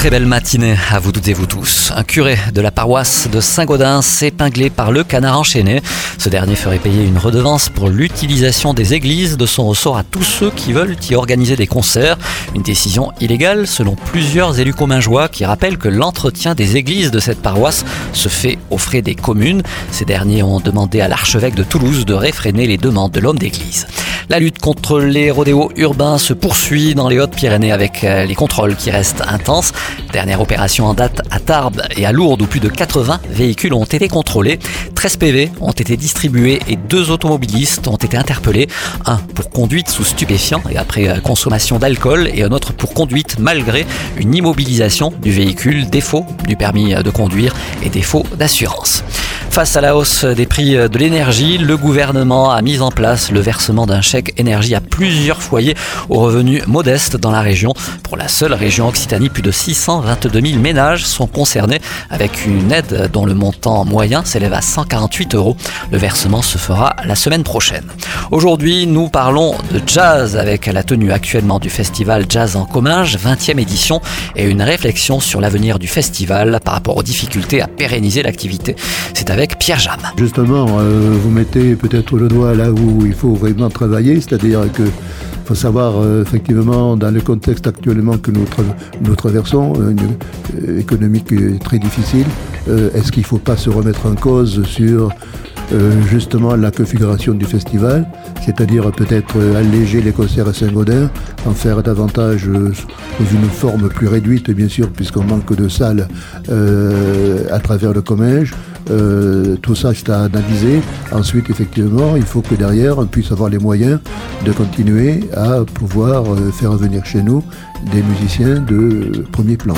Très belle matinée à vous toutes et vous tous. Un curé de la paroisse de Saint-Gaudens épinglé par le canard enchaîné. Ce dernier ferait payer une redevance pour l'utilisation des églises de son ressort à tous ceux qui veulent y organiser des concerts. Une décision illégale selon plusieurs élus commingeois qui rappellent que l'entretien des églises de cette paroisse se fait aux frais des communes. Ces derniers ont demandé à l'archevêque de Toulouse de réfréner les demandes de l'homme d'église. La lutte contre les rodéos urbains se poursuit dans les Hautes-Pyrénées avec euh, les contrôles qui restent intenses. Dernière opération en date à Tarbes et à Lourdes où plus de 80 véhicules ont été contrôlés. 13 PV ont été distribués et deux automobilistes ont été interpellés. Un pour conduite sous stupéfiants et après euh, consommation d'alcool et un autre pour conduite malgré une immobilisation du véhicule, défaut du permis euh, de conduire et défaut d'assurance. Face à la hausse des prix de l'énergie, le gouvernement a mis en place le versement d'un chèque énergie à plusieurs foyers aux revenus modestes dans la région. Pour la seule région Occitanie, plus de 622 000 ménages sont concernés avec une aide dont le montant moyen s'élève à 148 euros. Le versement se fera la semaine prochaine. Aujourd'hui, nous parlons de jazz avec la tenue actuellement du festival Jazz en Comminges, 20e édition, et une réflexion sur l'avenir du festival par rapport aux difficultés à pérenniser l'activité. C'est avec Pierre Jam. Justement, euh, vous mettez peut-être le doigt là où il faut vraiment travailler, c'est-à-dire que faut savoir euh, effectivement dans le contexte actuellement que nous, tra nous traversons, euh, économique très difficile, est-ce qu'il ne faut pas se remettre en cause sur justement la configuration du festival, c'est-à-dire peut-être alléger les concerts à Saint-Gaudin, en faire davantage dans une forme plus réduite, bien sûr, puisqu'on manque de salles à travers le Comminges. Euh, tout ça, c'est à analyser. Ensuite, effectivement, il faut que derrière, on puisse avoir les moyens de continuer à pouvoir euh, faire venir chez nous des musiciens de premier plan.